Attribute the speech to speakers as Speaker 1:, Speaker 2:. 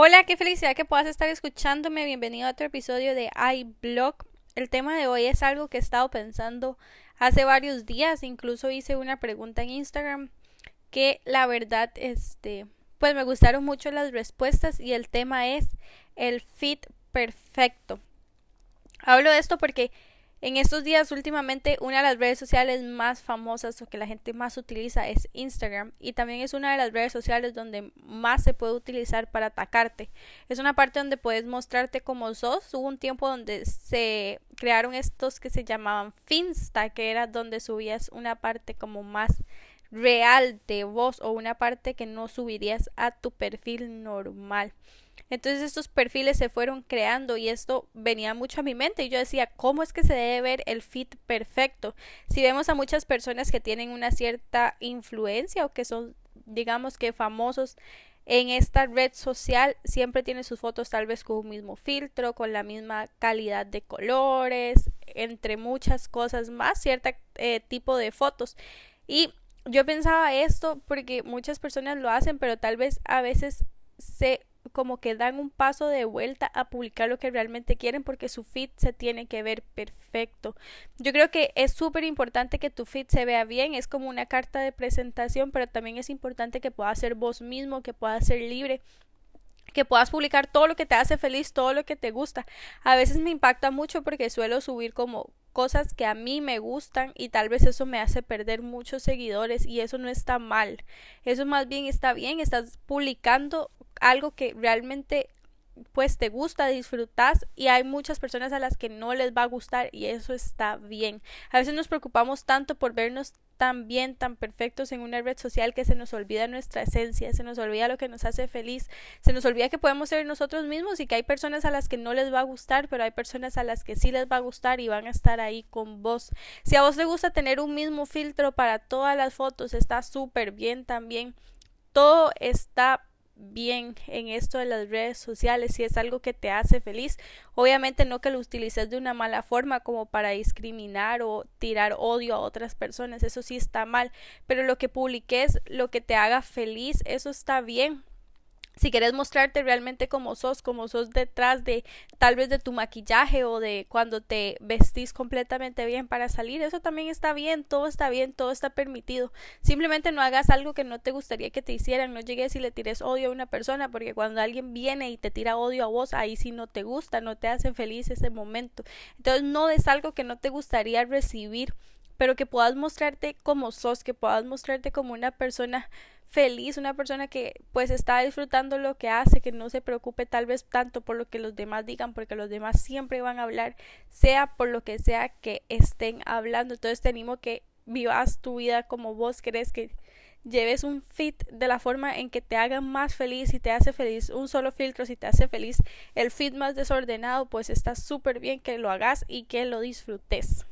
Speaker 1: Hola, qué felicidad que puedas estar escuchándome. Bienvenido a otro episodio de iBlog. El tema de hoy es algo que he estado pensando hace varios días. Incluso hice una pregunta en Instagram que la verdad, este, pues me gustaron mucho las respuestas y el tema es el fit perfecto. Hablo de esto porque en estos días, últimamente, una de las redes sociales más famosas o que la gente más utiliza es Instagram y también es una de las redes sociales donde más se puede utilizar para atacarte. Es una parte donde puedes mostrarte como sos. Hubo un tiempo donde se crearon estos que se llamaban Finsta, que era donde subías una parte como más real de vos o una parte que no subirías a tu perfil normal. Entonces estos perfiles se fueron creando y esto venía mucho a mi mente y yo decía, ¿cómo es que se debe ver el fit perfecto? Si vemos a muchas personas que tienen una cierta influencia o que son, digamos que famosos en esta red social, siempre tienen sus fotos tal vez con un mismo filtro, con la misma calidad de colores, entre muchas cosas más, cierto eh, tipo de fotos. Y yo pensaba esto porque muchas personas lo hacen, pero tal vez a veces se como que dan un paso de vuelta a publicar lo que realmente quieren porque su feed se tiene que ver perfecto. Yo creo que es súper importante que tu feed se vea bien, es como una carta de presentación, pero también es importante que puedas ser vos mismo, que puedas ser libre que puedas publicar todo lo que te hace feliz, todo lo que te gusta. A veces me impacta mucho porque suelo subir como cosas que a mí me gustan y tal vez eso me hace perder muchos seguidores y eso no está mal. Eso más bien está bien, estás publicando algo que realmente pues te gusta, disfrutas y hay muchas personas a las que no les va a gustar y eso está bien. A veces nos preocupamos tanto por vernos tan bien, tan perfectos en una red social que se nos olvida nuestra esencia, se nos olvida lo que nos hace feliz, se nos olvida que podemos ser nosotros mismos y que hay personas a las que no les va a gustar, pero hay personas a las que sí les va a gustar y van a estar ahí con vos. Si a vos te gusta tener un mismo filtro para todas las fotos, está súper bien también. Todo está bien en esto de las redes sociales, si es algo que te hace feliz, obviamente no que lo utilices de una mala forma como para discriminar o tirar odio a otras personas, eso sí está mal, pero lo que publiques, lo que te haga feliz, eso está bien, si quieres mostrarte realmente como sos, como sos detrás de tal vez de tu maquillaje o de cuando te vestís completamente bien para salir, eso también está bien, todo está bien, todo está permitido. Simplemente no hagas algo que no te gustaría que te hicieran, no llegues y le tires odio a una persona, porque cuando alguien viene y te tira odio a vos, ahí sí no te gusta, no te hace feliz ese momento. Entonces no es algo que no te gustaría recibir, pero que puedas mostrarte como sos, que puedas mostrarte como una persona feliz, una persona que pues está disfrutando lo que hace, que no se preocupe tal vez tanto por lo que los demás digan, porque los demás siempre van a hablar, sea por lo que sea que estén hablando. Entonces te animo que vivas tu vida como vos crees que lleves un fit de la forma en que te haga más feliz y te hace feliz un solo filtro si te hace feliz el fit más desordenado pues está súper bien que lo hagas y que lo disfrutes